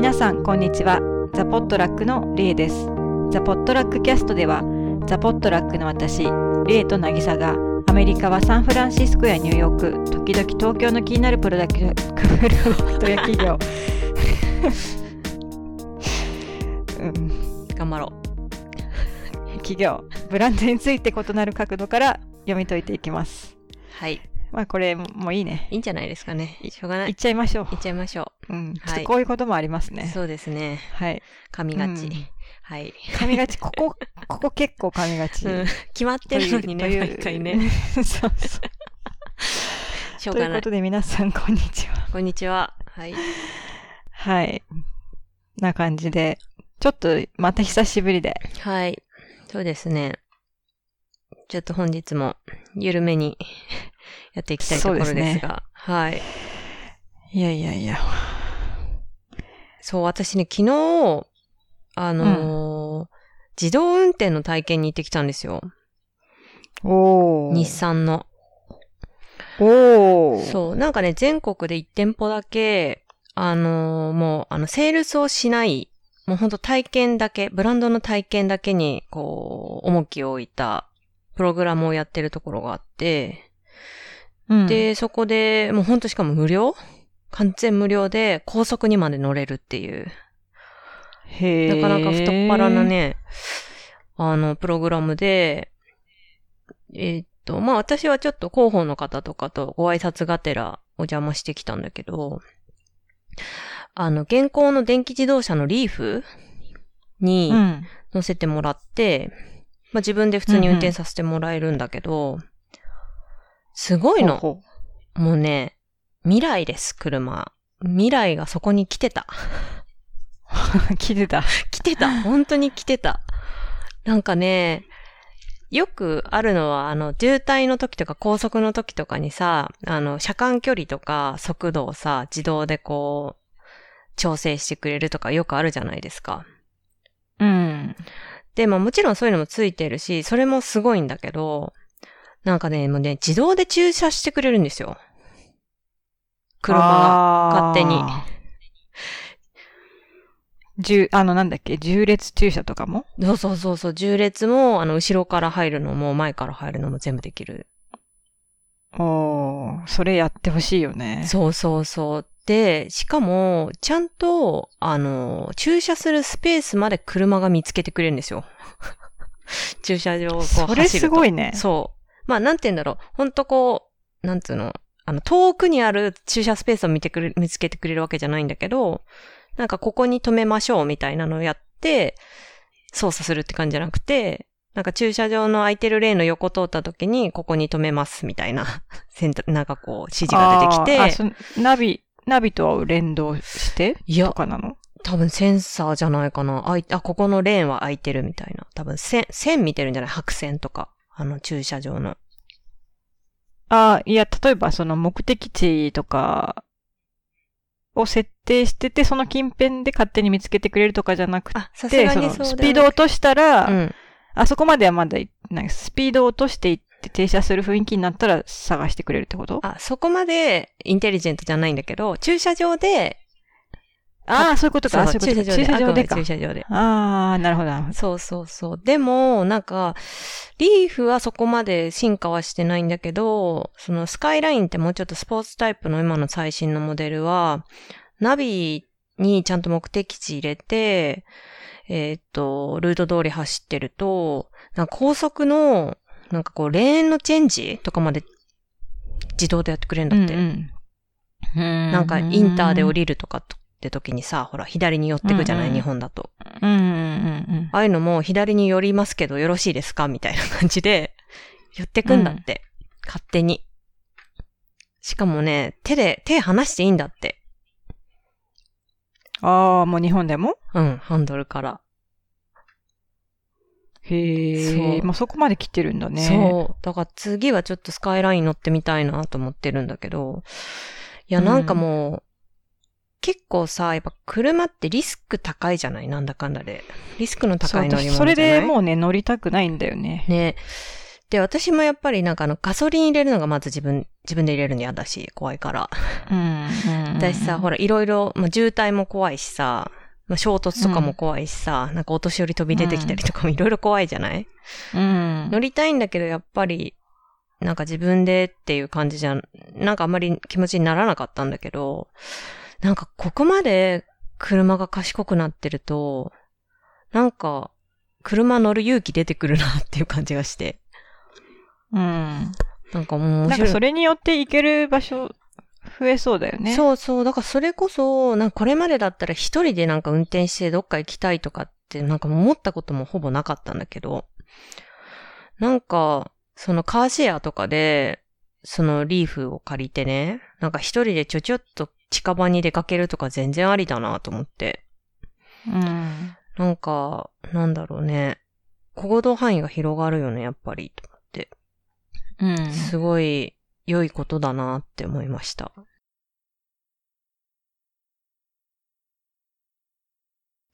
皆さん、こんにちは。ザ・ポットラックのレイです。ザ・ポットラックキャストでは、ザ・ポットラックの私、レイと渚が、アメリカはサンフランシスコやニューヨーク、時々東京の気になるプロダクト や企業、うん、頑張ろ企業、ブランドについて異なる角度から読み解いていきます。う。はい。まあこれもういいね。いいんじゃないですかね。しょうがない。いっちゃいましょう。いっちゃいましょうん、ちょっはいとこういうこともありますう。ね。そうですね。はい。噛みがち。うんはい。噛みがち、ここ、ここ結構噛みがち。うん決まってるのにね、毎回ね。そうそう。しょうがないということ。で皆さん、こんにちは。こんにちは。はい。はい。な感じで、ちょっとまた久しぶりで。はい。そうですね。ちょっと本日も緩めにやっていきたいところですが。すはい。いやいやいや。そう、私ね、昨日、あのー自動運転の体験に行ってきたんですよ。おー。日産の。おー。そう、なんかね、全国で1店舗だけ、あのーもう、あの、セールスをしない、もうほんと体験だけ、ブランドの体験だけに、こう、重きを置いた、プログラムをやってるところがあって、うん、で、そこで、もうほんとしかも無料？完全無料で、高速にまで乗れるっていう、へーなかなか太っ腹な。ね、あの、プログラムで、えーっと、まあ私はちょっと広報の方とかとご挨拶がてらお邪魔してきたんだけど、あの、現行の電気自動車のリーフにうん。乗せてもらって、まあ自分で普通に運転させてもらえるんだけど、すごいの。ほうもうね、未来です、車。未来がそこに来てた。ほう聞いてた。来てた。本当に来てた。なんかね、よくあるのは、あの、渋滞の時とか高速の時とかにさ、あの、車間距離とか速度をさ、自動でこう、調整してくれるとかよくあるじゃないですか。うん。で、まあもちろんそういうのもついてるし、それもすごいんだけど、なんかね、もうね、自動で駐車してくれるんですよ。車が。が勝手に。重、あの、なんだっけ、重列駐車とかも？そうそうそうそう、重列も、あの、後ろから入るのも、前から入るのも全部できる。おー、それやってほしいよね。そうそうそう。で、しかも、ちゃんと、あの、駐車するスペースまで車が見つけてくれるんですよ。駐車場をこう走ると。それすごいね。そう。まあ、なんて言うんだろう。ほんとこう、なんつうの、あの、遠くにある駐車スペースを見てくれ、見つけてくれるわけじゃないんだけど、なんかここに止めましょうみたいなのをやって、操作するって感じじゃなくて、なんか駐車場の空いてるレーンの横通った時に、ここに止めますみたいな、なんかこう、指示が出てきて、ナビ、ナビとは連動して？いやとかなの？多分センサーじゃないかな。あい、あ、ここのレーンは空いてるみたいな。多分線、線見てるんじゃない？白線とか。あの駐車場の。ああ、いや、例えばその目的地とかを設定してて、その近辺で勝手に見つけてくれるとかじゃなくて、そのスピードを落としたら、うん。あそこまではまだい、なんかスピードを落としていって停車する雰囲気になったら探してくれるってこと？あ、そこまでインテリジェントじゃないんだけど、駐車場で、ああ、そういうことか。そうそういうことか駐車場で。駐車場で。駐車場で。ああ、なるほど。そうそうそう。でも、なんか、リーフはそこまで進化はしてないんだけど、そのスカイラインってもうちょっとスポーツタイプの今の最新のモデルは、ナビにちゃんと目的地入れて、えーっと、ルート通り走ってると、なんか高速の、なんかこう、レーンのチェンジとかまで自動でやってくれるんだって。うんうん。なんか、インターで降りりるとかって時にさ、ほら、左に寄ってくじゃない、うんうん日本だと。うんうんうんああいうのも左に寄りますけどよろしいですか？みたいな感じで 寄ってくんだって。勝手に。しかもね、手で、手離していいんだって。うん。ああ、もう日本でも？うん、ハンドルから。へそえ。うもうそこまで来てるんだね。そう。だから次はちょっとスカイライン乗ってみたいなと思ってるんだけど。いや、なんかもう、結構さ、やっぱ車ってリスク高いじゃない？なんだかんだで。リスクのそう。高い乗り物じゃない？れでもうね、乗りたくないんだよね。ね。で、私もやっぱりなんかあの、ガソリン入れるのがまず自分、自分で入れるの嫌だし、怖いから。うん。私さ、ほら。ら、いろいろ、まあ、渋滞も怖いしさ、まあ、衝突とかも怖いしさ、なんかお年寄り飛び出てきたりとかもいろいろ怖いじゃない、うん。乗りたいんだけど、やっぱり、なんか自分でっていう感じじゃん、なんかあんまり気持ちにならなかったんだけど、なんかここまで車が賢くなってると、なんか、車乗る勇気出てくるなっていう感じがして。うん。なんかもう面なん。かそれによって行ける場所増えそうだよね。そうそう。だからそれこそ、なんかこれまでだったら一人でなんか運転してどっか行きたいとかってなんか思ったこともほぼなかったんだけど、なんか、そのカーシェアとかで、そのリーフを借りてね、なんか一人でちょちょっと近場に出かけるとか全然ありだなと思って。うん。なんか、なんだろうね。行動範囲が広がるよね、やっぱり。と思って。うん。すごい良いことだなって思いました。う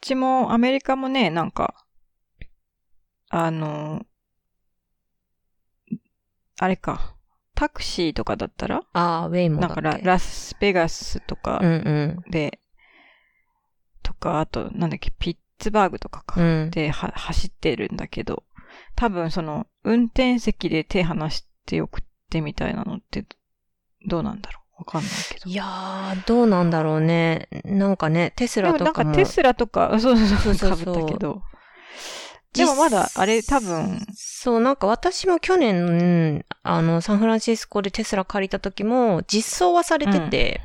ちもアメリカもね、なんか、あの、あれか、タクシーとかだったら？ああ、ウェイモだっけなんかララスベガスとかうんうん。で、とか、あと、なんだっけ、ピッツバーグとかか。うん。で、は、走ってるんだけど、多分その、運転席で手離して送ってみたいなのって、どうなんだろう？わかんないけど。いやー、どうなんだろうね。なんかね、テスでもなんラとかテスラとか、そうそうそう、そうかそうそうぶったけど。でもまだ、あれ多分、そう、なんか私も去年、あの、サンフランシスコでテスラ借りた時も、実装はされてて、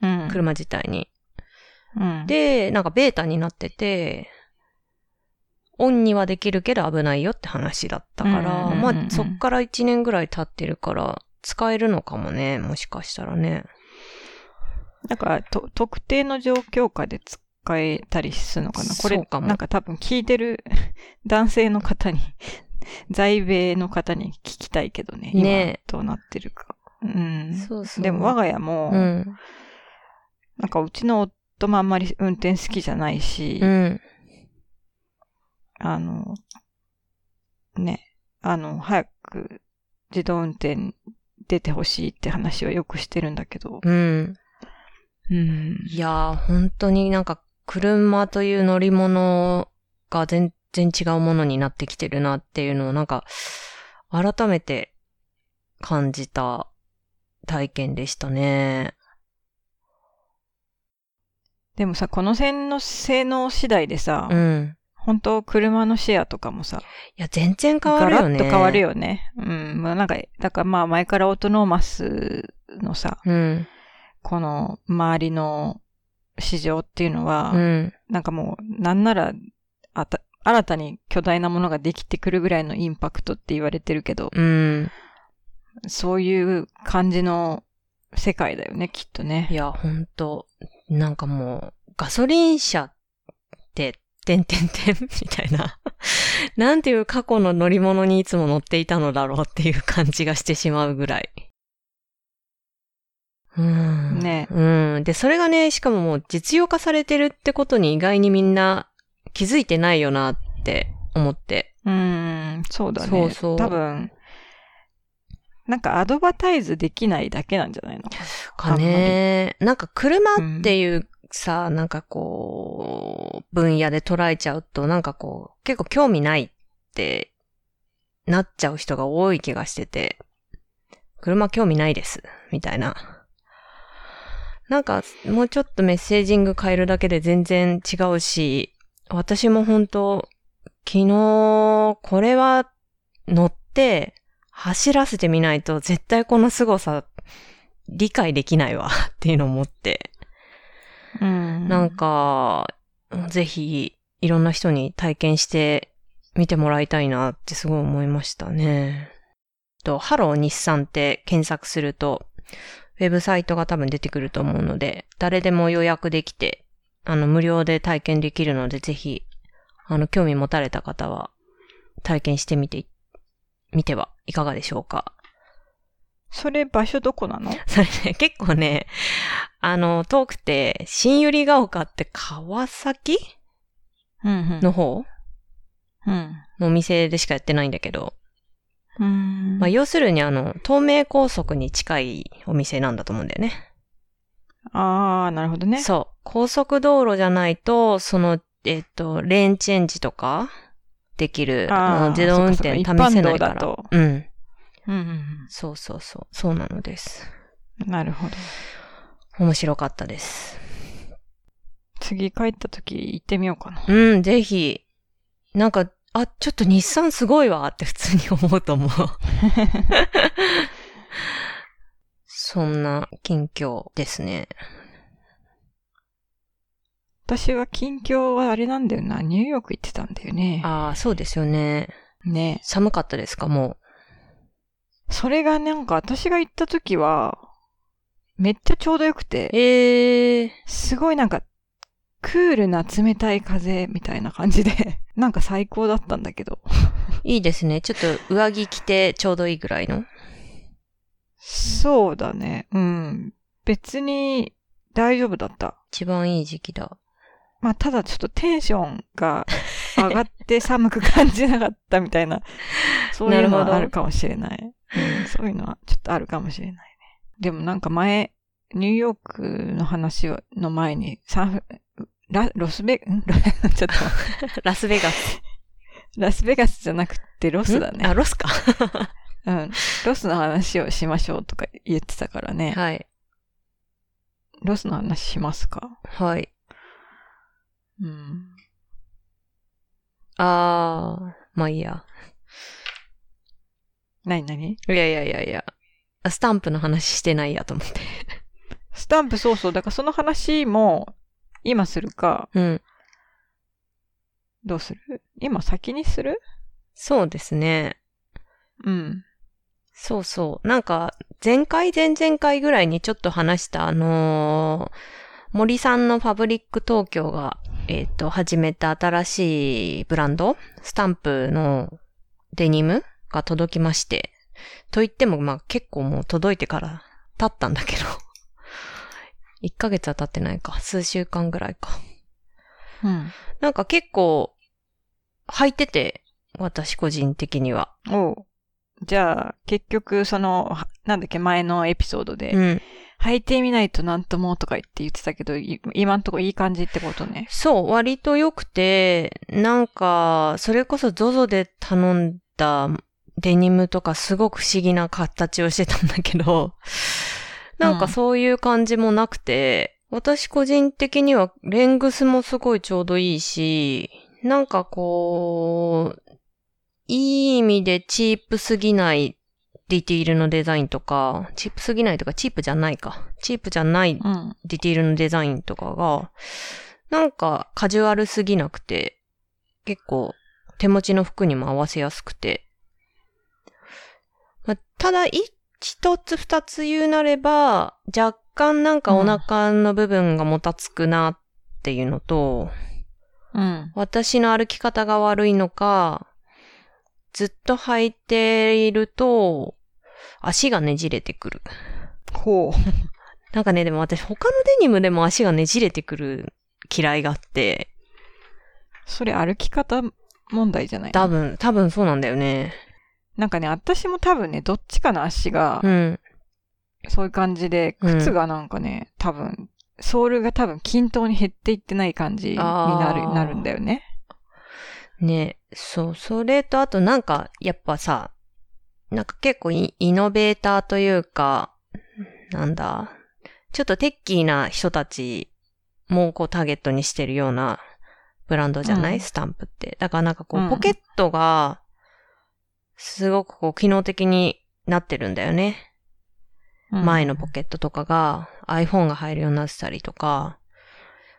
うん。車自体に。うん、で、なんかベータになってて、オンにはできるけど危ないよって話だったから、うんうんうんうんまあそっから1年ぐらい経ってるから、使えるのかもね、もしかしたらね。なんかと、特定の状況下で使えたりするのかな？これなんか多分聞いてる 男性の方に、在米の方に聞きたいけどね。ね今どうなってるか。うん。そうそう。でも我が家も、うん。なんかうちの夫もあんまり運転好きじゃないし、うん。あの、ね、あの、早く自動運転出てほしいって話はよくしてるんだけど、うん。うん。いやー、本当になんか車という乗り物が全然違うものになってきてるなっていうのをなんか改めて感じた体験でしたね。でもさ、この線の性能次第でさ、うん。本当車のシェアとかもさ、いや、全然変わるよね。ガラッと変わる。よね。うん。まあなんか、だからまあ前からオートノーマスのさ、うん。この周りの市場っていうのは、うん。なんかもう、なんなら、あた、新たに巨大なものができてくるぐらいのインパクトって言われてるけど、うん。そういう感じの世界だよね、きっとねい。や、本当なんかもう、ガソリン車って、てんてんてん みたいな。なんていう過去の乗り物にいつも乗っていたのだろうっていう感じがしてしまうぐらい。うん。ねうん。で、それがね、しかももう実用化されてるってことに意外にみんな気づいてないよなって思って。うん、そうだね。そうそう多分、なんかアドバタイズできないだけなんじゃないの？かね。なんか車っていうさ、なんかこう、分野で捉えちゃうと、なんかこう、結構興味ないってなっちゃう人が多い気がしてて、車興味ないです、みたいな。なんか、もうちょっとメッセージング変えるだけで全然違うし、私も本当昨日、これは乗って走らせてみないと絶対この凄さ理解できないわ っていうのを思って、うん。なんか、ぜひいろんな人に体験してみてもらいたいなってすごい思いましたね。と、ハロー日産って検索すると、ウェブサイトが多分出てくると思うので、誰でも予約できて、あの、無料で体験できるので、ぜひ、あの、興味持たれた方は、体験してみて、みてはいかがでしょうか？それ場所どこなの？それね、結構ね、あの、遠くて、新百合ヶ丘って川崎うん、の方？うん。のお店でしかやってないんだけど、うん。まあ、要するにあの、東名高速に近いお店なんだと思うんだよね。ああ、なるほどね。そう。高速道路じゃないと、その、えっ、と、レーンチェンジとかできる、あ自動運転試せないから。一般道だとうん。うんうんそうそうそう。そうなのです。うん。なるほど。面白かったです。次帰った時行ってみようかな。うん、ぜひ。なんか、あ、ちょっと日産すごいわって普通に思うと思う。そんな近況ですね。私は近況はあれなんだよな。ニューヨーク行ってたんだよね。ああ、そうですよね。ね。寒かったですか？もそれがなんか私が行った時は、めっちゃちょうどよくう。て、ええー。すごいなんか、クールな冷たい風みたいな感じで、なんか最高だったんだけど。いいですね。ちょっと上着着てちょうどいいぐらいの？そうだね。うん。別に大丈夫だった。一番いい時期だ。まあ、ただちょっとテンションが上がって 寒く感じなかったみたいな、そういうのはあるかもしれない。うん、そういうのはちょっとあるかもしれないね。でもなんか前、ニューヨークの話をの前に、サンフ、ラ、ロスベ、ちょっと、ラスベガス。ラスベガスじゃなくてロスだん？あ、ね。ロスか。うん。ロスの話をしましょうとか言ってたからね。はい。ロスの話しますか？はい。うん。あー、まあいいや。なになにいやいやいやいや。あスタンプの話してないやと思って。スタンプそうそう。だからその話も、今するか、うん。どうする？今先にする？そうですね。うん。そうそう。なんか、前回、前々回ぐらいにちょっと話した、あのー森さんのパブリック東京が、えっ、と、始めた新しいブランド、スタンプのデニムが届きまして。と言っても、まあ結構もう届いてから経ったんだけど。1ヶ月は経ってないか。数週間ぐらいか。うん。なんか結構、履いてて、私個人的には。おうじゃあ、結局、その、はなんだっけ、前のエピソードで、うん。履いてみないとなんともとか言って言ってたけど、い今んとこいい感じってことね。そう、割と良くて、なんか、それこそ ZOZO で頼んだデニムとかすごく不思議な形をしてたんだけど、なんかそういう感じもなくて、私個人的にはレングスもすごいちょうどいいし、なんかこう、いい意味でチープすぎないディティールのデザインとか、チープすぎないとかチープじゃないか。チープじゃないうん。ディティールのデザインとかが、なんかカジュアルすぎなくて、結構手持ちの服にも合わせやすくて。まあただ、い一つ二つ言うなれば、若干なんかお腹の部分がもたつくなっていうのと、うん。私の歩き方が悪いのか、ずっと履いていると、足がねじれてくる。ほう。なんかね、でも私他のデニムでも足がねじれてくる嫌いがあって、それ歩き方問題じゃない多分、多分そうなんだよね。なんかね、私も多分ね、どっちかの足がう、ん。そういう感じで、うん靴がなんかね、多分、ソールが多分均等に減っていってない感じになる、なるんだよね。ね、そう、それとあとなんか、やっぱさ、なんか結構イイノベーターというか、なんだ、ちょっとテッキーな人たちもこうターゲットにしてるようなブランドじゃない、うんスタンプって。だからなんかこうんう、ポケットが、すごくこう、機能的になってるんだよね。うん前のポケットとかが iPhone が入るようになってたりとか、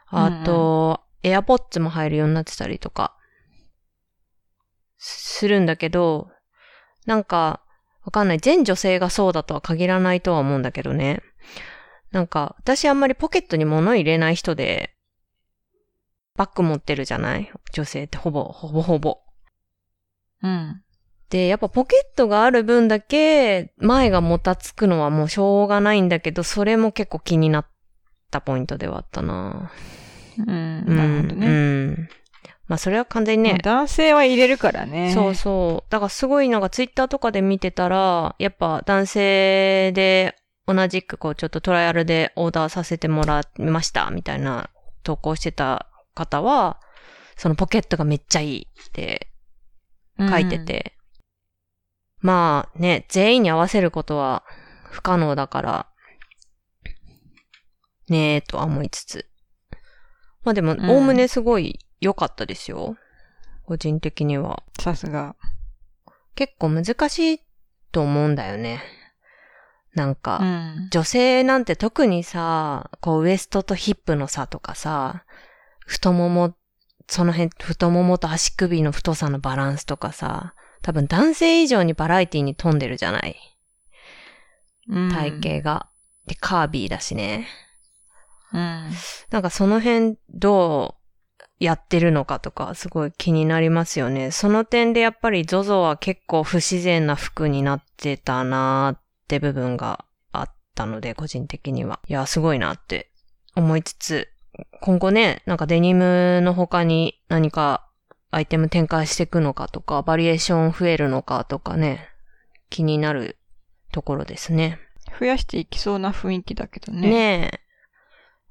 あと、AirPods も入るようになってたりとか、するんだけど、なんか、わかんない。全女性がそうだとは限らないとは思うんだけどね。なんか、私あんまりポケットに物入れない人で、バッグ持ってるじゃない？女性ってほぼ、ほぼほぼ。うん。で、やっぱポケットがある分だけ、前がもたつくのはもうしょうがないんだけど、それも結構気になったポイントではあったなうん。なるほどね。うん。まあそれは完全にね、男性は入れるからね。そうそう。だからすごいなんかツイッターとかで見てたら、やっぱ男性で同じくこうちょっとトライアルでオーダーさせてもらいましたみたいな投稿してた方は、そのポケットがめっちゃいいって書いてて。まあね、全員に合わせることは不可能だから、ねえとは思いつつ。まあでも、んおおむねすごい良かったですよ。個人的には。うん。さすが。結構難しいと思うんだよね。なんか、うん。女性なんて特にさ、こうウエストとヒップの差とかさ、太もも、その辺、太ももと足首の太さのバランスとかさ、多分男性以上にバラエティに富んでるじゃないうん体型が。で、カービーだしね。うん。なんかその辺どうやってるのかとかすごい気になりますよね。その点でやっぱり ZOZO は結構不自然な服になってたなーって部分があったので、個人的には。いや、すごいなって思いつつ、今後ね、なんかデニムの他に何かアイテム展開していくのかとか、バリエーション増えるのかとかね、気になるところですね。増やしていきそうな雰囲気だけどね。ねえ。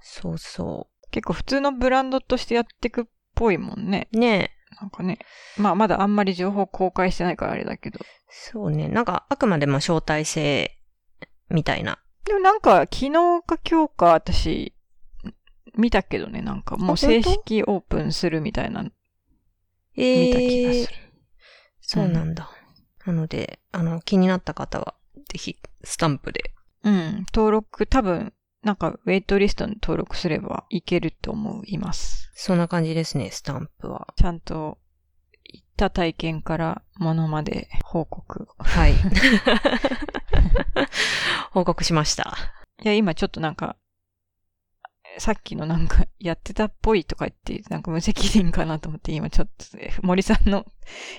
そうそ結構普通のブランドとしてやってくっぽいもんね。う。ねえ。なんかね。まあまだあんまり情報公開してないからあれだけど。そうね。なんか、あくまでも招待制みたいな。でもなんか昨日か今日か私見たけどね、なんかもう正式オープンするみたいな、え見た気がする。そうなんだ。なので、あの、気になった方は、ぜひ、スタンプで。うん。登録、多分、なんかウェイトリストに登録すればいけると思います。そんな感じですね、スタンプは。ちゃんと行った体験からものまで報告。はい。報告しました。いや、今ちょっとなんか、さっきのなんか、やってたっぽいとか言って、なんか無責任かなと思って、今ちょっと、ね、森さんの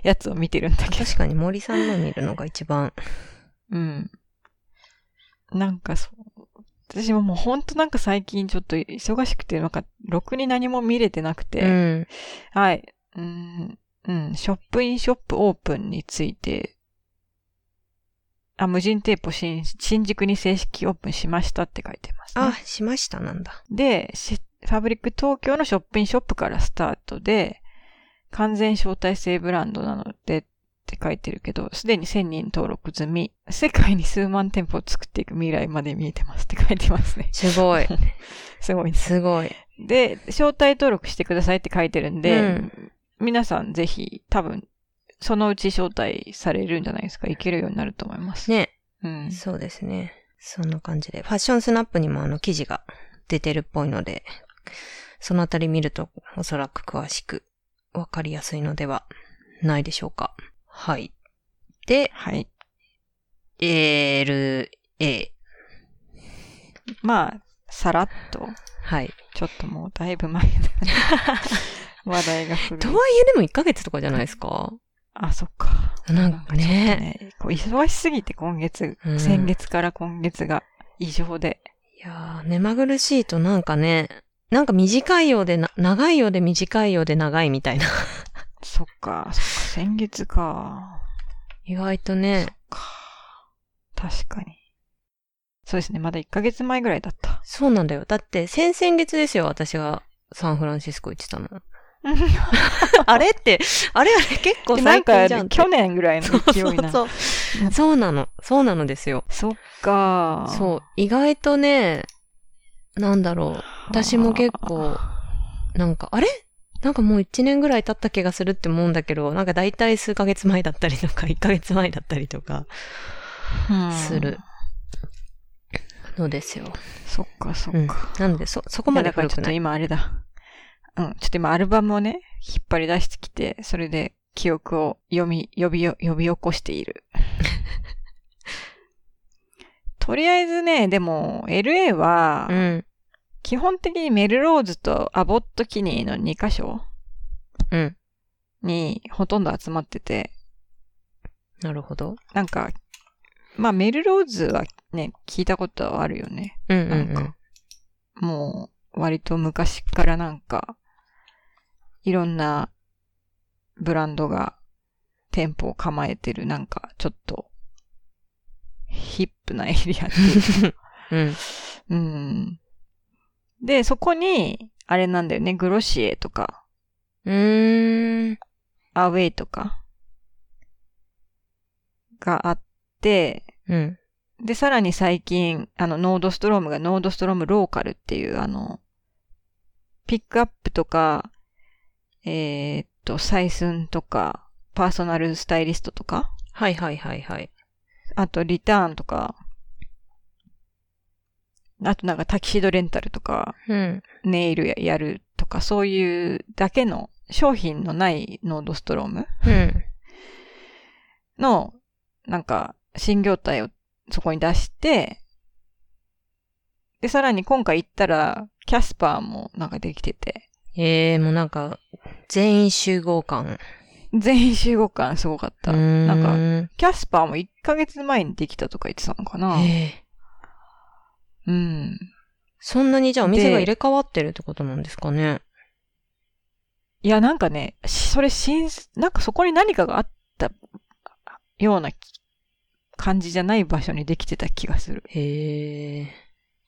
やつを見てるんだけど。確かに森さんの見るのが一番。うん。なんかそう。私ももうほんとなんか最近ちょっと忙しくて、なんか、ろくに何も見れてなくて。うん。はい。うん、うん、ショップインショップオープンについて、あ、無人店舗新新宿に正式オープンしましたって書いてます、ね。あ、しましたなんだ。で、しファブリック東京のショップインショップからスタートで、完全招待制ブランドなのでって書いてるけど、すでに1000人登録済み、世界に数万店舗を作っていく未来まで見えてますって書いてますね。すごい。すごいです。すごい。で、招待登録してくださいって書いてるんで、うん皆さんぜひ多分、そのうち招待されるんじゃないですか？行けるようになると思います。ね。うん。そうですね。そんな感じで。ファッションスナップにもあの記事が出てるっぽいので、そのあたり見るとおそらく詳しくわかりやすいのではないでしょうか。はい。で、はい。LA。まあ、さらっと、はい。ちょっともうだいぶ前だね。話題が。とはいえでも1ヶ月とかじゃないですか？あ、そっか。なんかね。ねこう忙しすぎて今月、うん先月から今月が異常で。いやー、目まぐるしいとなんかね、なんか短いようでな、長いようで短いようで長いみたいな。そっか、そっか、先月か。意外とね、か。確かに。そうですね、まだ1ヶ月前ぐらいだった。そうなんだよ。だって、先々月ですよ、私がサンフランシスコ行ってたの。あれって、あれあれ結構なん最近じゃんって。か、去年ぐらいの勢いな。そうそうそう。そうなの。そうなのですよ。そっか。そう。意外とね、なんだろう。私も結構、なんか、あれ？なんかもう一年ぐらい経った気がするって思うんだけど、なんか大体数ヶ月前だったりとか、一ヶ月前だったりとか、うんする。のですよ。そっか、そっうんか。。なので、そ、そこままでだからちょっと古くない。今あれだ。うん。ちょっと今アルバムをね、引っ張り出してきて、それで記憶を読み、呼びよ、呼び起こしている。とりあえずね、でも、LA はう、ん。基本的にメルローズとアボットキニーの2箇所うん。にほとんど集まってて、なるほど。なんか、まあメルローズはね、聞いたことはあるよね。うんうんうんなんか。もう、割と昔からなんか、いろんなブランドが店舗を構えてるなんかちょっとヒップなエリアっていうか うん。うん。で、そこに、あれなんだよね、グロシエとか、うーん。アウェイとか、があって、うん。で、さらに最近、あの、ノードストロームがノードストロームローカルっていう、あの、ピックアップとか、えーっと、採寸とか、パーソナルスタイリストとか、はいはいはいはい。あとリターンとか、あとなんかタキシードレンタルとか、うん。ネイルややるとか、そういうだけの商品のないノードストロームうん。の、なんか、新業態をそこに出して、で、さらに今回行ったら、キャスパーもなんかできてて、ええもうなんか、全員集合感。全員集合感すごかった。んなんか、キャスパーも1ヶ月前にできたとか言ってたのかな。ええうん。そんなにじゃあお店がで入れ替わってるってことなんですかね？いや、なんかね、しそれ新、なんかそこに何かがあったような感じじゃない場所にできてた気がする。へえ。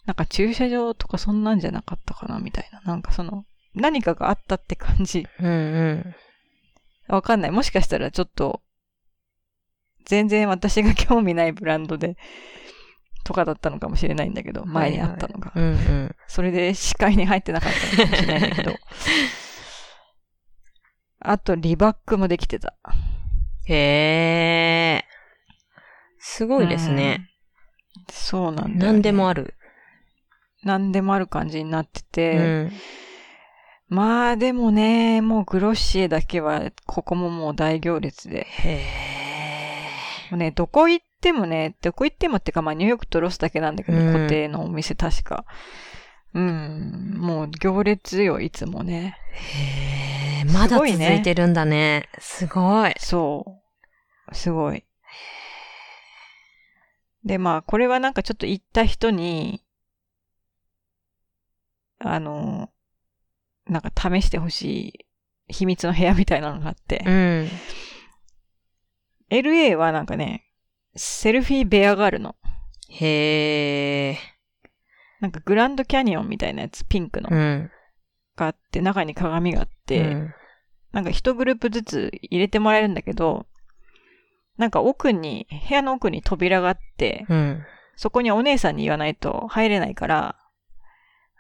なんか駐車場とかそんなんじゃなかったかなみたいな。なんかその、何かがあったって感じ。うんうん。わかんない。もしかしたらちょっと、全然私が興味ないブランドで、とかだったのかもしれないんだけど、前にあったのが。うんうん。それで視界に入ってなかったのかもしれないんだけど。あと、リバックもできてた。へえ。すごいですね。うん。そうなんだよね、何でもある。何でもある感じになってうて、ん。まあでもね、もうグロッシエだけは、ここももう大行列で。へえ。もうね、どこ行ってもね、どこ行ってもってか、まあニューヨークとロスだけなんだけど、うん固定のお店確か。うん、もう行列よ、いつもね。へえ。まだ続いてるんだね。すごい。そう。すごい。で、まあ、これはなんかちょっと行った人に、あの、なんか試してほしい秘密の部屋みたいなのがあって、うん。LA はなんかね、セルフィーベアがあるの。へえ。なんかグランドキャニオンみたいなやつ、ピンクの、うん。があって、中に鏡があって、うんなんか一グループずつ入れてもらえるんだけど、なんか奥に、部屋の奥に扉があって、うん。そこにお姉さんに言わないと入れないから、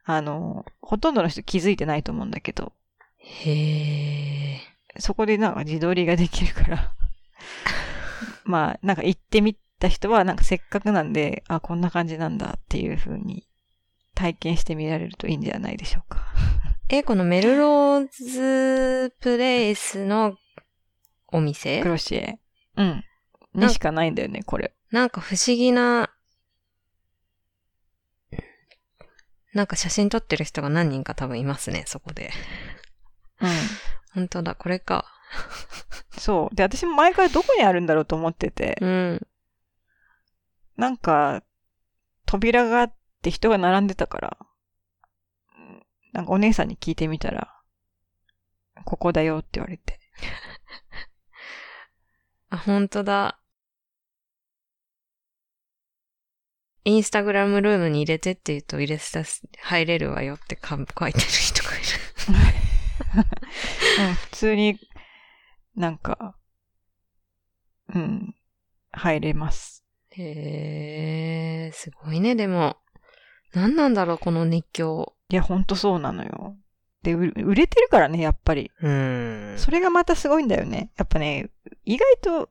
あの、ほとんどの人気づいてないと思うんだけど、へえ。そこでなんか自撮りができるから、まあ、なんか行ってみた人は、なんかせっかくなんで、あ、こんな感じなんだっていう風に体験してみられるといいんじゃないでしょうか。え、このメルローズプレイスのお店？クロシエ。うん。にしかないんだよね、これ。なんか不思議な、なんか写真撮ってる人が何人か多分いますね、そこで。うん。本当だ、これか。そう。で、私も前からどこにあるんだろうと思ってて、うん。なんか、扉があって人が並んでたから、うんなんかお姉さんに聞いてみたら、ここだよって言われて。あ、本当だ。インスタグラムルームに入れてって言うと入れさ、入れるわよって書いてる人がいうん、普通に、なんか、うん、入れます。へえ、すごいね、でも。何なんだろう、この熱狂。いや、ほんとそうなのよ。で、売れてるからね、やっぱり。うん。それがまたすごいんだよね。やっぱね、意外と、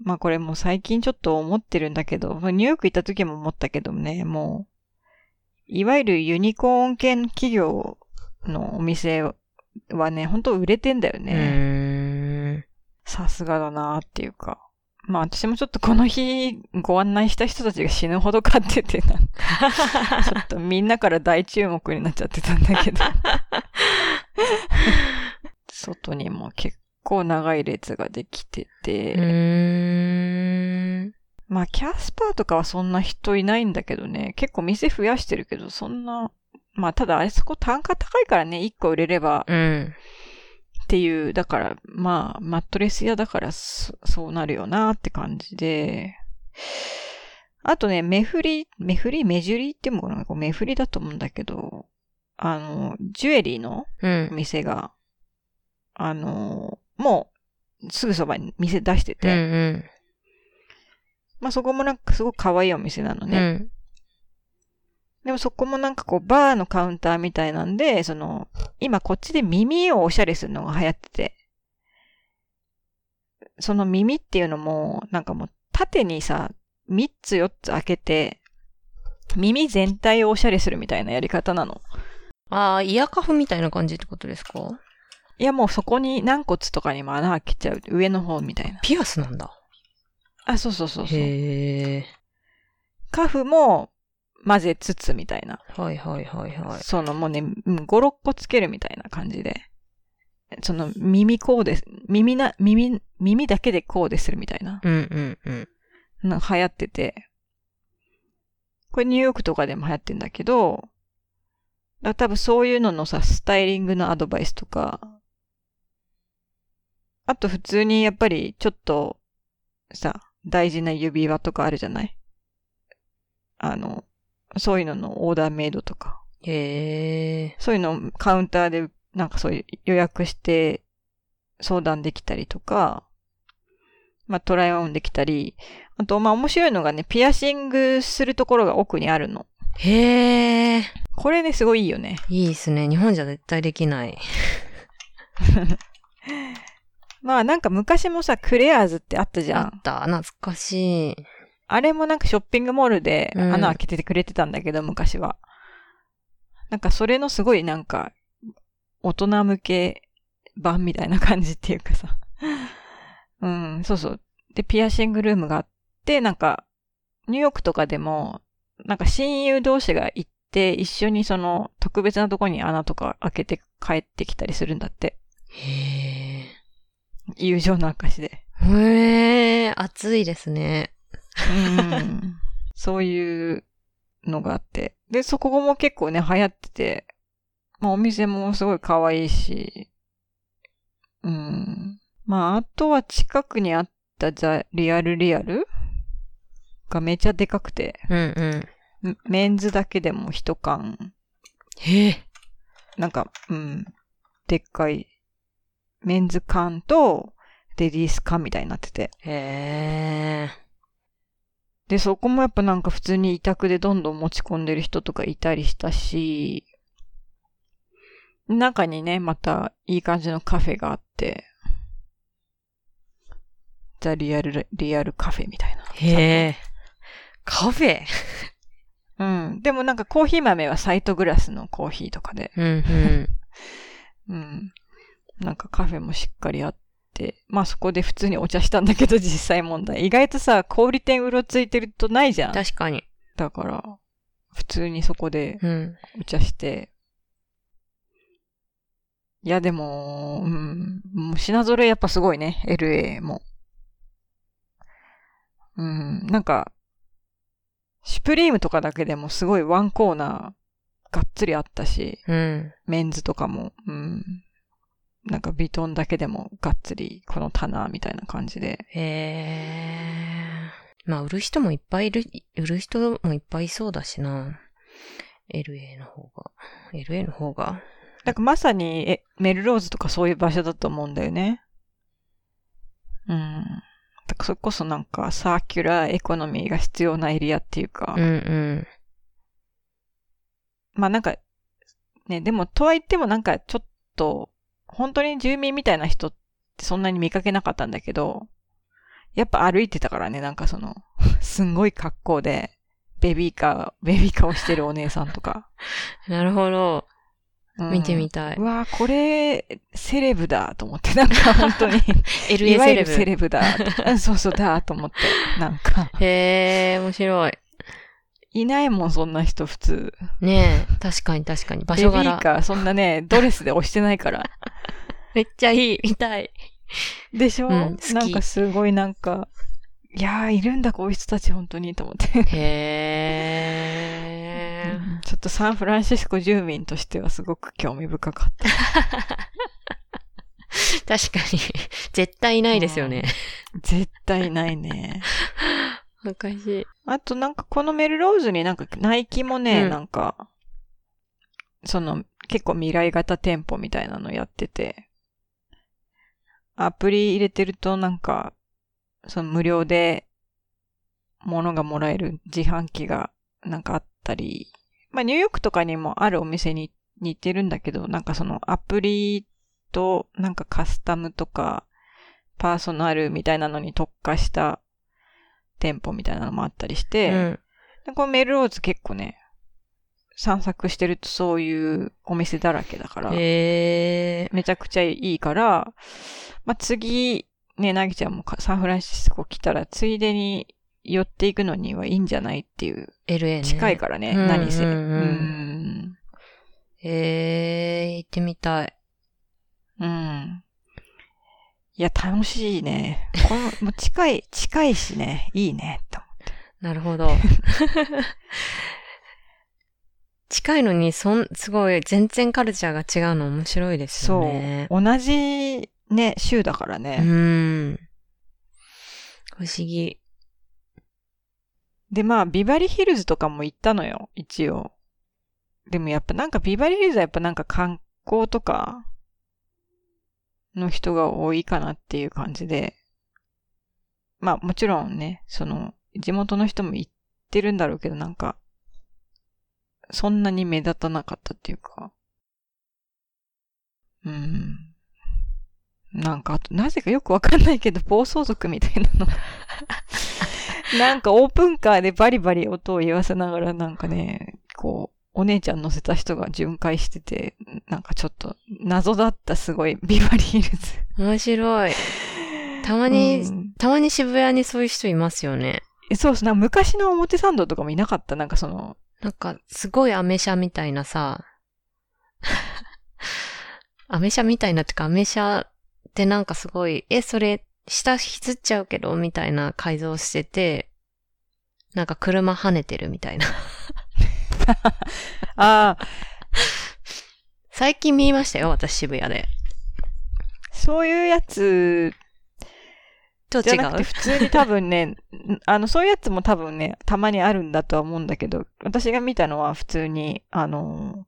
まあこれもう最近ちょっと思ってるんだけど、まあニューヨーク行った時も思ったけどね、もう、いわゆるユニコーン系の企業のお店はね、本当売れてんだようね。さすがだなっていうか。まあ私もちょっとこの日ご案内した人たちが死ぬほど買っててな、ちょっとみんなから大注目になっちゃってたんだけど。外にも結構長い列ができてて、うーん。まあキャスパーとかはそんな人いないんだけどね、結構店増やしてるけど、そんな、まあただあれそこ単価高いからね、1個売れればうん。っていう、だから、まあ、マットレス屋だからそ、そうなるよなって感じで。あとね、メフリ、メフリ、メジュリってものがメフリだと思うんだけど、あの、ジュエリーのうんお。店が、あの、もう、すぐそばに店出してうんて、うん。まあそこもなんかすごく可愛いお店なのね。うん。でもそこもなんかこう、バーのカウンターみたいなんで、その、今こっちで耳をおしゃれするのが流行ってて、その耳っていうのも、なんかもう縦にさ、3つ4つ開けて、耳全体をおしゃれするみたいなやり方なの。ああ、イヤカフみたいな感じってことですか？いやもうそこに軟骨とかにも穴開けちゃう。上の方みたいな。ピアスなんだ。あ、そうそうそうそう。へえ。カフも混ぜつつみたいな。はいはいはいはい。そのもうね、うん5、6個つけるみたいな感じで。その耳こうです。耳な、耳、耳だけでこうでするみたいな。うんうんうん。なんか流行ってて。これニューヨークとかでも流行ってんだけど、だ多分そういうののさ、スタイリングのアドバイスとか、あと普通にやっぱりちょっとさ、大事な指輪とかあるじゃない？あの、そういうののオーダーメイドとか。へえ。そういうのをカウンターでなんかそういう予約して相談できたりとか、まあトライオンできたり、あとまあ面白いのがね、ピアシングするところが奥にあるの。へえ。これね、すごいいいよね。いいですね。日本じゃ絶対できない。まあなんか昔もさ、クレアーズってあったじゃん。あった。懐かしい。あれもなんかショッピングモールでうん穴開けててくれてたんだけど、昔は。なんかそれのすごいなんか、大人向け版みたいな感じっていうかさ。うん、そうそう。で、ピアシングルームがあって、なんか、ニューヨークとかでも、なんか親友同士が行って、一緒にその特別なとこに穴とか開けて帰ってきたりするんだって。へ友情の証で。え。へえ。熱いですね。うんそういうのがあって。で、そこも結構ね、流行ってて、まあお店もすごい可愛いし、うん。まあ、あとは近くにあったザ・リアルリアル？がめちゃでかくて、うんうん。んメンズだけでも一缶、へえ。なんか、うん、でっかい、メンズ缶と、レディース缶みたいになってて。へえ。で、そこもやっぱなんか普通に委託でどんどん持ち込んでる人とかいたりしたし、中にね、またいい感じのカフェがあって、ザ・リアル、リアルカフェみたいな。へえ。カフェ？うん。でもなんかコーヒー豆はサイトグラスのコーヒーとかで、うんうん。うん。なんかカフェもしっかりあって、まあそこで普通にお茶したんだけど実際問題。意外とさ、小売店うろついてるとないじゃん。確かに。だから、普通にそこでうん。お茶して。いや、でも、うん、もう品揃えやっぱすごいね、LA も。うん、なんか、シュプリームとかだけでもすごいワンコーナーがっつりあったし、うん。メンズとかも、うん、なんかビトンだけでもがっつりこの棚みたいな感じで。へえ。まあ、売る人もいっぱいいる、売る人もいっぱいいそうだしな。LA の方が。LA の方が。なんかまさにえメルローズとかそういう場所だと思うんだよね。うん。だからそれこそなんかサーキュラーエコノミーが必要なエリアっていうか、うんうん。まあなんか、ね、でもとは言ってもなんかちょっと、本当に住民みたいな人ってそんなに見かけなかったんだけど、やっぱ歩いてたからね、なんかその、すんごい格好で、ベビーカー、ベビーカーをしてるお姉さんとか。なるほど。うん見てみたい。うわーこれ、セレブだと思って、なんか本当に。LA いわゆるセレブ。だ。うんそうそうだと思って。なんか、へえ、面白い。いないもん、そんな人普通。ねえ、確かに確かに。場ベビー所柄。カー、そんなね、ドレスで押してないから。めっちゃいい。見たい。でしょ、うんなんかすごいなんか、いやー、いるんだ、こういう人たち、本当に、と思って。へえ。ちょっとサンフランシスコ住民としてはすごく興味深かった。確かに。絶対いないですよね。絶対ないね。おかしい。あとなんかこのメルローズになんかナイキもね、うんなんか、その結構未来型店舗みたいなのやってて、アプリ入れてるとなんか、その無料で物がもらえる自販機がなんかあったり、まあニューヨークとかにもあるお店に似てるんだけど、なんかそのアプリとなんかカスタムとかパーソナルみたいなのに特化した店舗みたいなのもあったりして、うん。でこのメルローズ結構ね、散策してるとそういうお店だらけだから、えめちゃくちゃいいから、まあ、次、ね、なぎちゃんもかサンフランシスコ来たら、ついでに寄っていくのにはいいんじゃないっていう、ー、LA ね。近いからね、うん何せ。ううん。えー、行ってみたい。うん。いや、楽しいね。この、もう近い、近いしね、いいね、と。なるほど。近いのに、そん、すごい、全然カルチャーが違うの面白いですよそう。ね。同じ、ね、州だからね。うん。不思議。で、まあ、ビバリーヒルズとかも行ったのよ、一応。でもやっぱなんかビバリーヒルズはやっぱなんか観光とかの人が多いかなっていう感じで。まあもちろんね、その、地元の人も行ってるんだろうけどなんか、そんなに目立たなかったっていうか。うん。なんか、あと、なぜかよくわかんないけど、暴走族みたいなの。なんかオープンカーでバリバリ音を言わせながらなんかね、こう、お姉ちゃん乗せた人が巡回してて、なんかちょっと謎だったすごいビバリーヒルズ。面白い。たまに、うんたまに渋谷にそういう人いますよね。えそうです。なんか昔の表参道とかもいなかった？なんかその、なんか、すごいアメ車みたいなさ、アメ車みたいなってか、アメ車ってなんかすごい、え、それ、下引きずっちゃうけど、みたいな改造してて、なんか車跳ねてるみたいな。ああ、最近見ましたよ、私渋谷で。そういうやつと違じゃなくてう普通に多分ね、あの、そういうやつも多分ね、たまにあるんだとは思うんだけど、私が見たのは普通に、あの、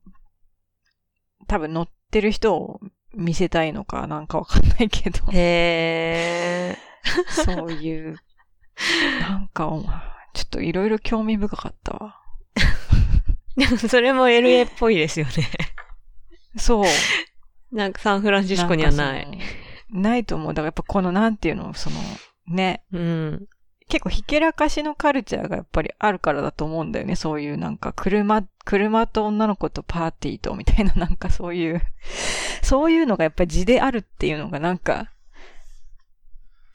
多分乗ってる人を見せたいのかなんかわかんないけど、へそういう、なんか、ちょっといろいろ興味深かったわ。ー。でもそれも LA っぽいですよね。そう。なんかサンフランシスコにはない。ないと思う。だからやっぱこのなんていうの、その、ね、うん。結構ひけらかしのカルチャーがやっぱりあるからだと思うんだよね。そういうなんか車、車と女の子とパーティーとみたいななんかそういう、そういうのがやっぱり字であるっていうのがなんか、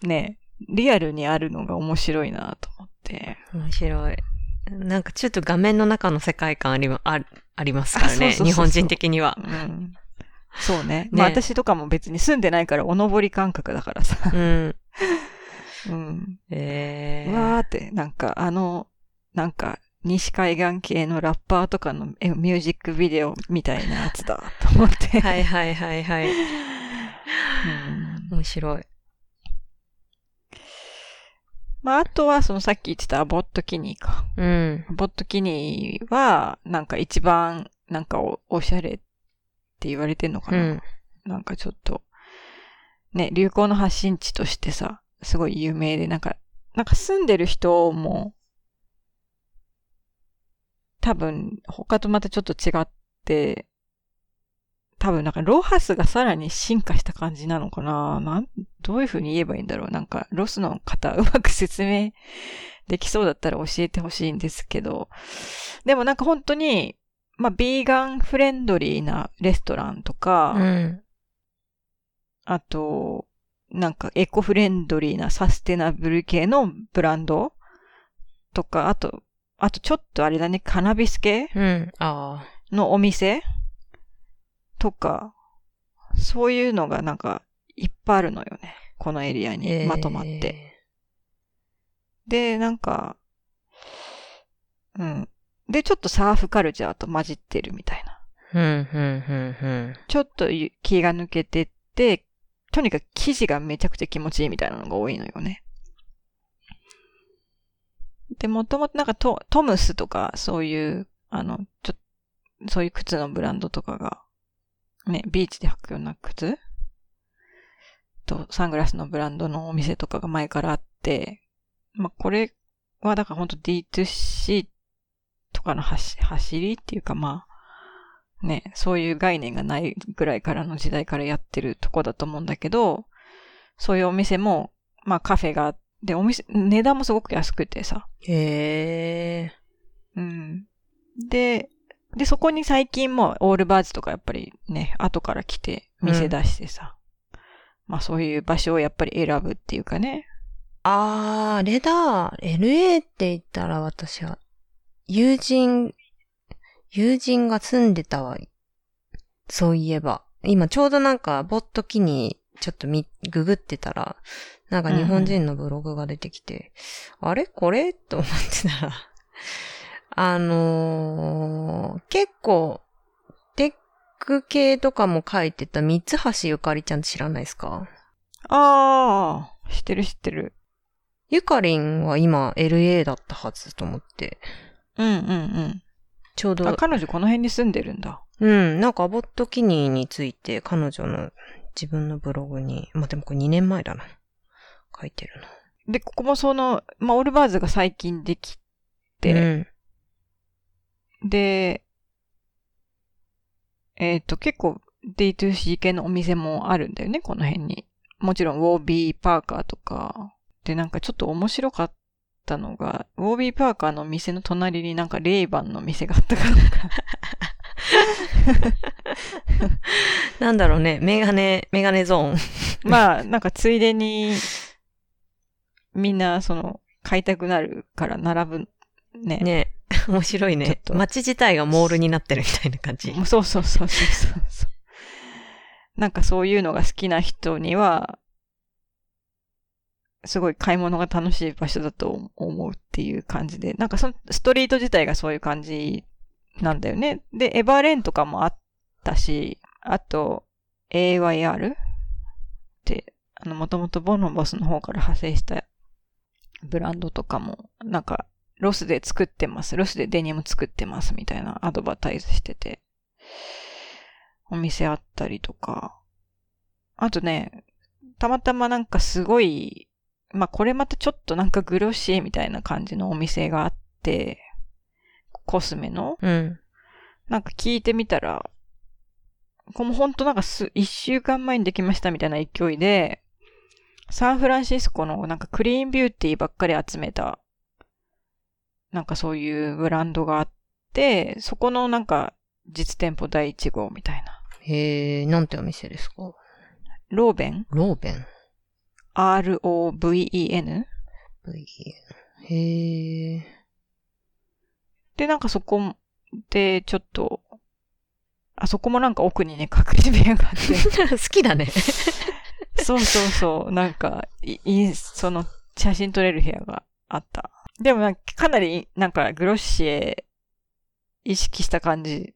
ね、リアルにあるのが面白いなと思って。面白い。なんかちょっと画面の中の世界観ありまあありますからね。あそうそうそうそう日本人的には。うん。そうね。まあね私とかも別に住んでないからお登り感覚だからさ。うん。うん。えー。うわーって、なんかあの、なんか西海岸系のラッパーとかのえミュージックビデオみたいなやつだ と思って。はいはいはいはい。うん面白い。まああとはそのさっき言ってたアボットキニーか。うん。アボットキニーはなんか一番なんかおおしゃれって言われてんのかな？うん。なんかちょっと、ね、流行の発信地としてさ、すごい有名で、なんか、なんか住んでる人も、多分、他とまたちょっと違って、多分なんかロハスがさらに進化した感じなのかな？なん、どういう風に言えばいいんだろう？なんか、ロスの方、うまく説明できそうだったら教えてほしいんですけど、でもなんか本当に、まあ、ビーガンフレンドリーなレストランとか、うん。あと、なんかエコフレンドリーなサステナブル系のブランドとか、あと、あとちょっとあれだね、カナビス系うん。のお店とか、そういうのがなんかいっぱいあるのよね。このエリアにまとまって。で、なんか、うん。で、ちょっとサーフカルチャーと混じってるみたいな。ちょっとゆ気が抜けてって、ちとにかく生地がめちゃくちゃ気持ちいいみたいなのが多いのよね。で、もともとなんかトトムスとか、そういう、あの、ちょそういう靴のブランドとかが、ね、ビーチで履くような靴？と、サングラスのブランドのお店とかが前からあって、まあ、これはだから本当 D2C とかの走りっていうかまあ、ね、そういう概念がないぐらいからの時代からやってるとこだと思うんだけど、そういうお店も、まあカフェがあって、お店、値段もすごく安くてさ。へー。うん。で、で、そこに最近もオールバーズとかやっぱりね、後から来て店出してさ。うん、まあそういう場所をやっぱり選ぶっていうかね。あー、あれだ。LA って言ったら私は、友人、友人が住んでたわ。そういえば。今ちょうどなんか、ボット機にちょっとみ、ググってたら、なんか日本人のブログが出てきて、うん、あれ？これ？と思ってたら、あのー、結構、テック系とかも書いてた三橋ゆかりちゃん知らないですか？ああ、知ってる知ってる。ゆかりんは今 LA だったはずと思って。うんうんうん。ちょうど。彼女この辺に住んでるんだ。うん。なんかアボットキニーについて彼女の自分のブログに、まあ、でもこれ2年前だな。書いてるな。で、ここもその、まあ、オルバーズが最近できて、うん、で、えっ、ー、と、結構 D2C 系のお店もあるんだよね、この辺に。もちろん、ウォービーパーカーとか、で、なんかちょっと面白かったのが、ウォービーパーカーの店の隣になんかレイバンの店があったからなんだろうね、メガネ、メガネゾーン。まあ、なんかついでに、みんな、その、買いたくなるから並ぶ、ね。ね。面白いね。街自体がモールになってるみたいな感じ。そうそうそうそうそう。なんかそういうのが好きな人には、すごい買い物が楽しい場所だと思うっていう感じで、なんかそのストリート自体がそういう感じなんだよね。で、エバーレーンとかもあったし、あと、AYR って、あの、もともとボノボスの方から派生したブランドとかも、なんか、ロスで作ってます。ロスでデニム作ってますみたいなアドバタイズしてて、お店あったりとか。あとね、たまたまなんかすごいまあ、これまたちょっとなんかグロシーみたいな感じのお店があって、コスメの。うん。なんか聞いてみたら、これも本当なんかす、一週間前にできましたみたいな勢いで、サンフランシスコのなんかクリーンビューティーばっかり集めた、なんかそういうブランドがあって、そこのなんか実店舗第1号みたいな。へえ、なんてお店ですか？ローベン？ローベン？R-O-V-E-N? V-E-N. へえ。で、なんかそこでちょっと、あそこもなんか奥にね、隠し部屋があって。好きだね。そうそうそう。なんか、い、その、写真撮れる部屋があった。でもなんか、かなり、なんか、グロッシエ意識した感じ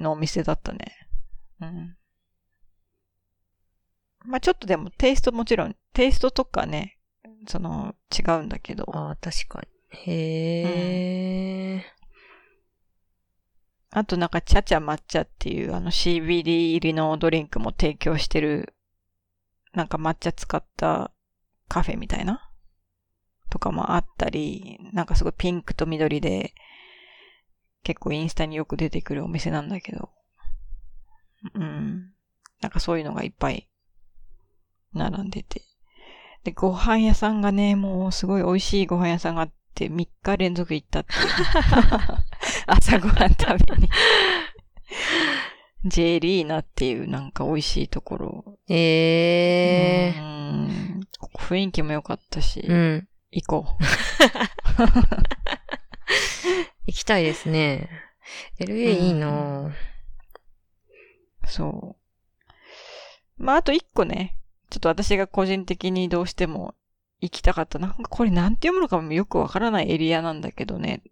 のお店だったね。うん。まあちょっとでもテイストもちろん、テイストとかね、その、違うんだけど。ああ、確かに。へえ、うん、あとなんか、チャチャ抹茶っていうあの CBD 入りのドリンクも提供してる、なんか抹茶使ったカフェみたいな？とかもあったり、なんかすごいピンクと緑で、結構インスタによく出てくるお店なんだけど、うん。なんかそういうのがいっぱい並んでて。で、ご飯屋さんがね、もうすごい美味しいご飯屋さんがあって、3日連続行ったって。朝ごはん食べに。ジェリーナっていうなんか美味しいところ。ええー。雰囲気も良かったし、うん、行こう。行きたいですね。LA いいな、うん、そう。まあ、あと一個ね、ちょっと私が個人的にどうしても行きたかった。なんかこれなんて読むのかもよくわからないエリアなんだけどね。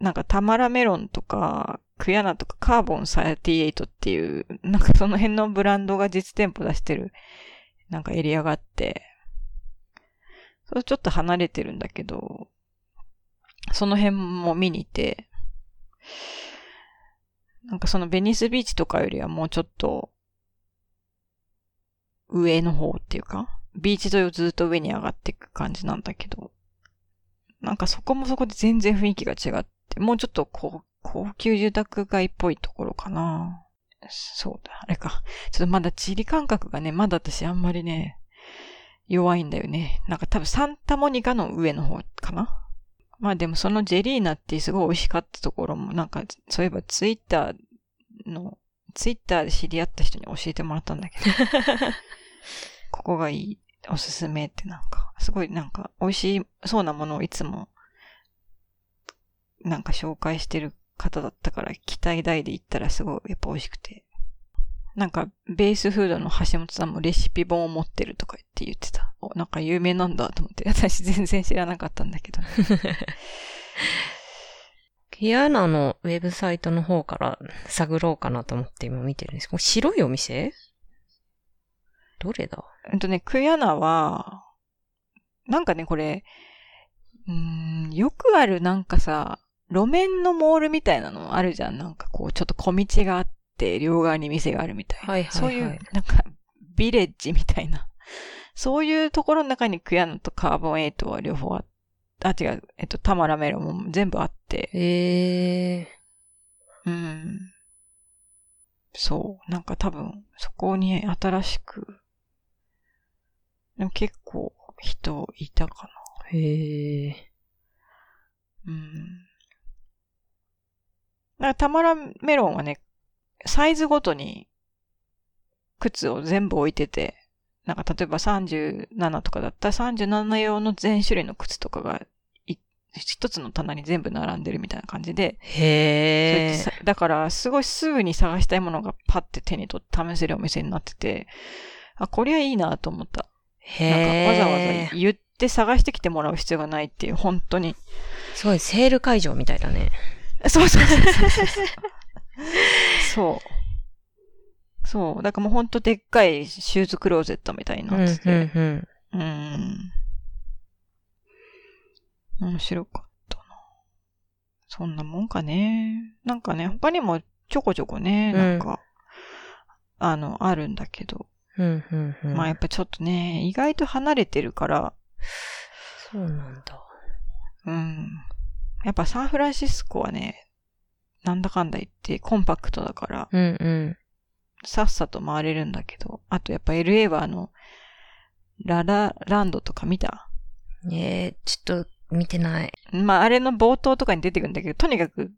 なんかタマラメロンとか、クヤナとかカーボン38っていう、なんかその辺のブランドが実店舗出してるなんかエリアがあって、それちょっと離れてるんだけど、その辺も見に行って、なんかそのベニスビーチとかよりはもうちょっと、上の方っていうか、ビーチ沿いをずっと上に上がっていく感じなんだけど、なんかそこもそこで全然雰囲気が違って、もうちょっとこう、高級住宅街っぽいところかな。そうだ、あれか。ちょっとまだ地理感覚がね、まだ私あんまりね、弱いんだよね。なんか多分サンタモニカの上の方かな。まあでもそのジェリーナってすごい美味しかったところも、なんかそういえばツイッターの、ツイッターで知り合った人に教えてもらったんだけど、ここがいい、おすすめってなんか、すごいなんか美味しいそうなものをいつも、なんか紹介してる方だったから、期待大で行ったらすごいやっぱ美味しくて。なんか、ベースフードの橋本さんもレシピ本を持ってるとか言って言ってた。お、なんか有名なんだと思って、私全然知らなかったんだけど、ね。キアナのウェブサイトの方から探ろうかなと思って今見てるんです。これ白いお店？どれだ？うんとね、クヤナは、なんかね、これ、うーん、よくあるなんかさ、路面のモールみたいなのあるじゃん。なんかこう、ちょっと小道があって、両側に店があるみたいな。はいはいはいそういう、なんか、ビレッジみたいな。そういうところの中にクヤナとカーボンエイトは両方ああ、違う、えっと、タマラメロンも全部あって、ええうん。そう。なんか多分、そこに新しく、でも結構人いたかー。へえ。な。うん。だからタマラメロンはね、サイズごとに靴を全部置いてて、なんか例えば37とかだったら37用の全種類の靴とかがい一つの棚に全部並んでるみたいな感じで、へそうやってえ。さだから、すごいすぐに探したいものがパッて手に取って試せるお店になってて、あ、こりゃいいなと思った。へなんかえ。わざわざ言って探してきてもらう必要がないっていう、本当に。すごいセール会場みたいだね。そうそうそうそうそう。そう。だからもう本当でっかいシューズクローゼットみたいにうん、うんなってて。、うん。うん。面白かったな。そんなもんかね。なんかね、他にもちょこちょこね、うんなんか、あの、あるんだけど。うん、うん、うん。まあやっぱちょっとね、意外と離れてるから、そうなんだ。うん。やっぱサンフランシスコはね、なんだかんだ言ってコンパクトだから、うん、うん。さっさと回れるんだけど、あとやっぱ LA はあの、ララランドとか見た？ええちょっと見てない。まあ、あれの冒頭とかに出てくるんだけど、とにかく、ん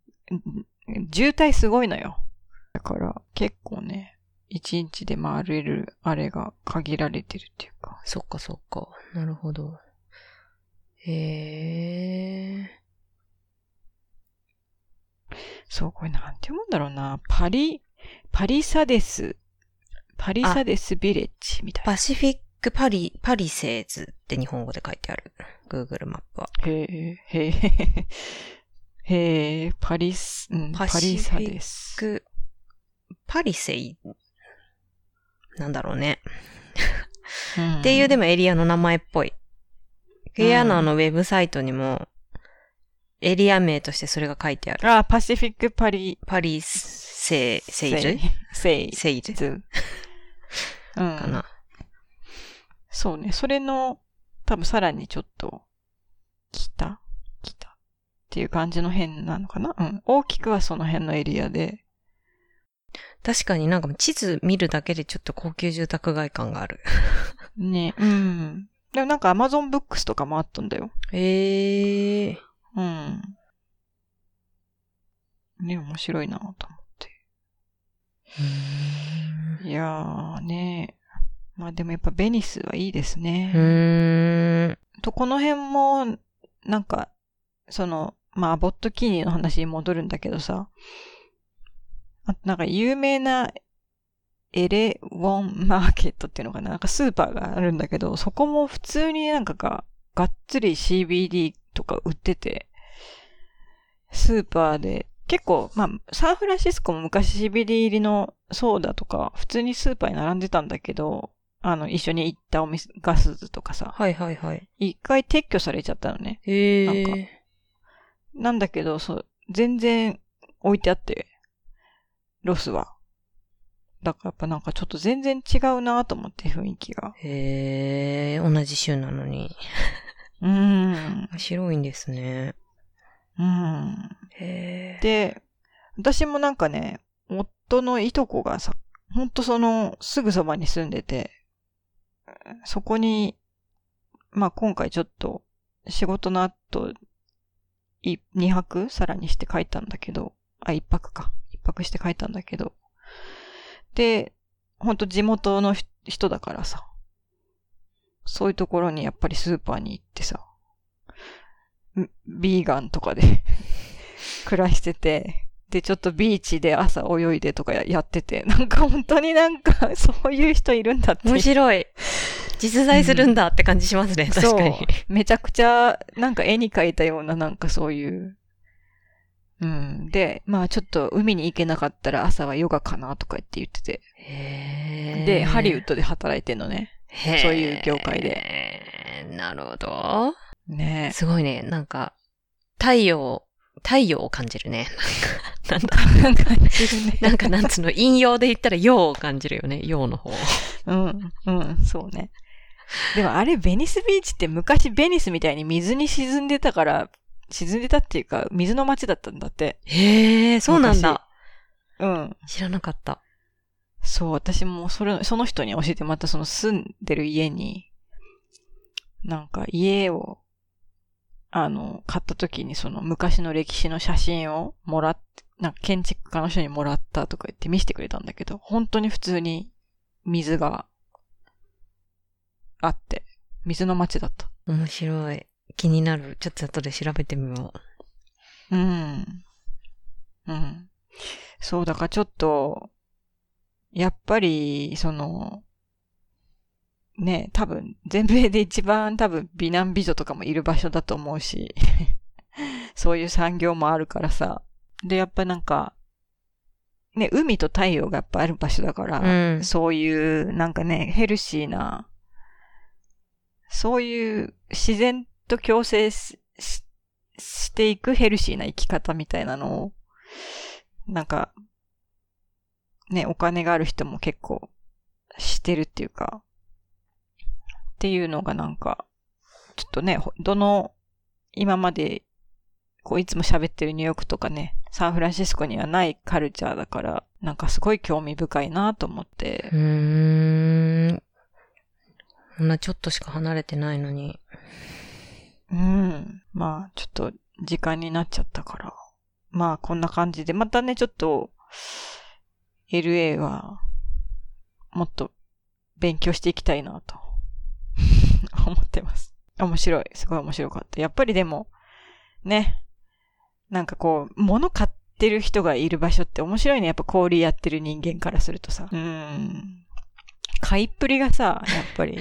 渋滞すごいのよ。だから、結構ね、一日で回れる、あれが限られてるっていうか。そっかそっか。なるほど。へえ。そう、これなんて読むんだろうな。パリ、パリサデス、パリサデスビレッジみたいな。パシフィックパリ、パリセーズって日本語で書いてある。Google マップは。へえ、へえ、へえ、パリス、うん、パパシリフィックサデス。く、パリセイ、なんだろうね。うんっていうでもエリアの名前っぽい。クエアナのウェブサイトにも、エリア名としてそれが書いてある。あ、パシフィックパリ、パリセイ、セイズセイセイズズ。う？ん。かな。そうね。それの、多分さらにちょっと、北北っていう感じの辺なのかな？うん。大きくはその辺のエリアで。確かになんか地図見るだけでちょっと高級住宅街感がある。ね。うん。でもなんかアマゾンブックスとかもあったんだよ。ええうん。ね、面白いなと思。いやーね。まあでもやっぱベニスはいいですね。うーん。と、この辺も、なんか、その、まあ、ボットキーニの話に戻るんだけどさ、あとなんか有名なエレウォンマーケットっていうのかななんかスーパーがあるんだけど、そこも普通になんかが、がっつり CBD とか売ってて、スーパーで、結構、まあ、サンフランシスコも昔 CBD 入りのソーダとか、普通にスーパーに並んでたんだけど、あの、一緒に行ったお店、ガスとかさ、はいはいはい。一回撤去されちゃったのね。へなんかえ。なんだけど、そう、全然置いてあって、ロスは。だからやっぱなんかちょっと全然違うなと思って雰囲気が。へえ、同じ州なのに。うーん。面白いんですね。うん。で、私もなんかね、夫のいとこがさ、ほんとその、すぐそばに住んでて、そこに、まあ今回ちょっと、仕事の後、い2泊さらにして帰ったんだけど、あ、1泊か。1泊して帰ったんだけど、で、ほんと地元のひ人だからさ、そういうところにやっぱりスーパーに行ってさ、んビーガンとかで 暮らしてて、で、ちょっとビーチで朝泳いでとかややってて、なんか本当になんか そういう人いるんだって。面白い。実在するんだって感じしますね、確かに。そう。めちゃくちゃ、なんか絵に描いたようななんかそういう。うん。で、まあちょっと海に行けなかったら朝はヨガかなとか言って言ってて。へえ。で、ハリウッドで働いてんのね。へーそういう業界で。なるほど。ねすごいね。なんか、太陽、太陽を感じるね。なんか、なんか感じるね。なんかなんつうの、引用で言ったら陽を感じるよね。陽の方。うん、うん、そうね。でもあれ、ベニスビーチって昔ベニスみたいに水に沈んでたから、沈んでたっていうか、水の街だったんだって。へえ、そうなんだ。うん。知らなかった。そう、私もそれ、その人に教えて、またその住んでる家に、なんか家を、あの、買った時にその昔の歴史の写真をもらって、なんか建築家の人にもらったとか言って見せてくれたんだけど、本当に普通に水があって、水の街だった。面白い。気になる。ちょっと後で調べてみようん。うん。そう、だからちょっと、やっぱり、その、ね、多分、全米で一番多分美男美女とかもいる場所だと思うし、そういう産業もあるからさ。で、やっぱなんか、ね、海と太陽がやっぱある場所だから、う。うん。そういう、なんかね、ヘルシーな、そういう自然と共生していくヘルシーな生き方みたいなのを、なんか、ね、お金がある人も結構してるっていうか、っていうのがなんか、ちょっとね、ほどの、今まで、こういつも喋ってるニューヨークとかね、サンフランシスコにはないカルチャーだから、なんかすごい興味深いなと思ってう、ーん。こんなちょっとしか離れてないのに。うん。まあ、ちょっと時間になっちゃったから。まあ、こんな感じで。またね、ちょっと、LA は、もっと勉強していきたいなと、思ってます。面白い。すごい面白かった。やっぱりでも、ね。なんかこう、物買ってる人がいる場所って面白いね。やっぱ小売やってる人間からするとさ。うん。買いっぷりがさ、やっぱり、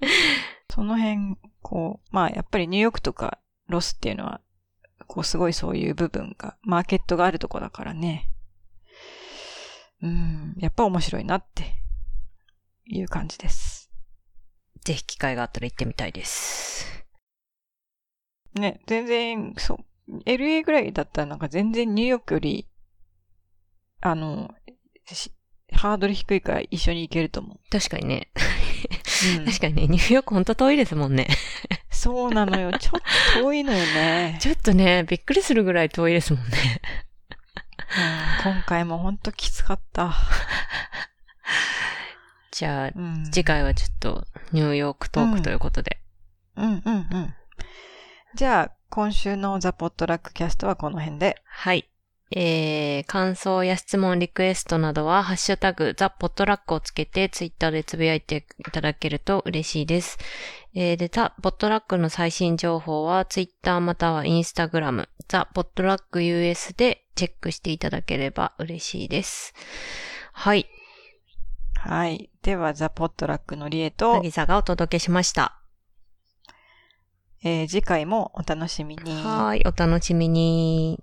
その辺、こう、まあやっぱりニューヨークとかロスっていうのは、こうすごいそういう部分が、マーケットがあるとこだからね。うん、やっぱ面白いなっていう感じです。ぜひ機会があったら行ってみたいです。ね、全然、そう、LA ぐらいだったらなんか全然ニューヨークより、あの、しハードル低いから一緒に行けると思確かにね。う。うん確かにね、ニューヨークほんと遠いですもんね。そうなのよ。ちょっと遠いのよね。ちょっとね、びっくりするぐらい遠いですもんね。うん今回もほんときつかった。じゃあ、うん、次回はちょっとニューヨークトークということで。うんうんうん。じゃあ、今週のザ・ポットラックキャストはこの辺で。はい。えー、感想や質問、リクエストなどは、ハッシュタグ、ザ・ポットラックをつけて、ツイッターでつぶやいていただけると嬉しいです。えー、で、ザ・ポットラックの最新情報は、ツイッターまたはインスタグラム、ザ・ポットラック US でチェックしていただければ嬉しいです。はい。はい。では、ザ・ポットラックのりえと、渚がお届けしました。えー次回もお楽しみに。はい。お楽しみに。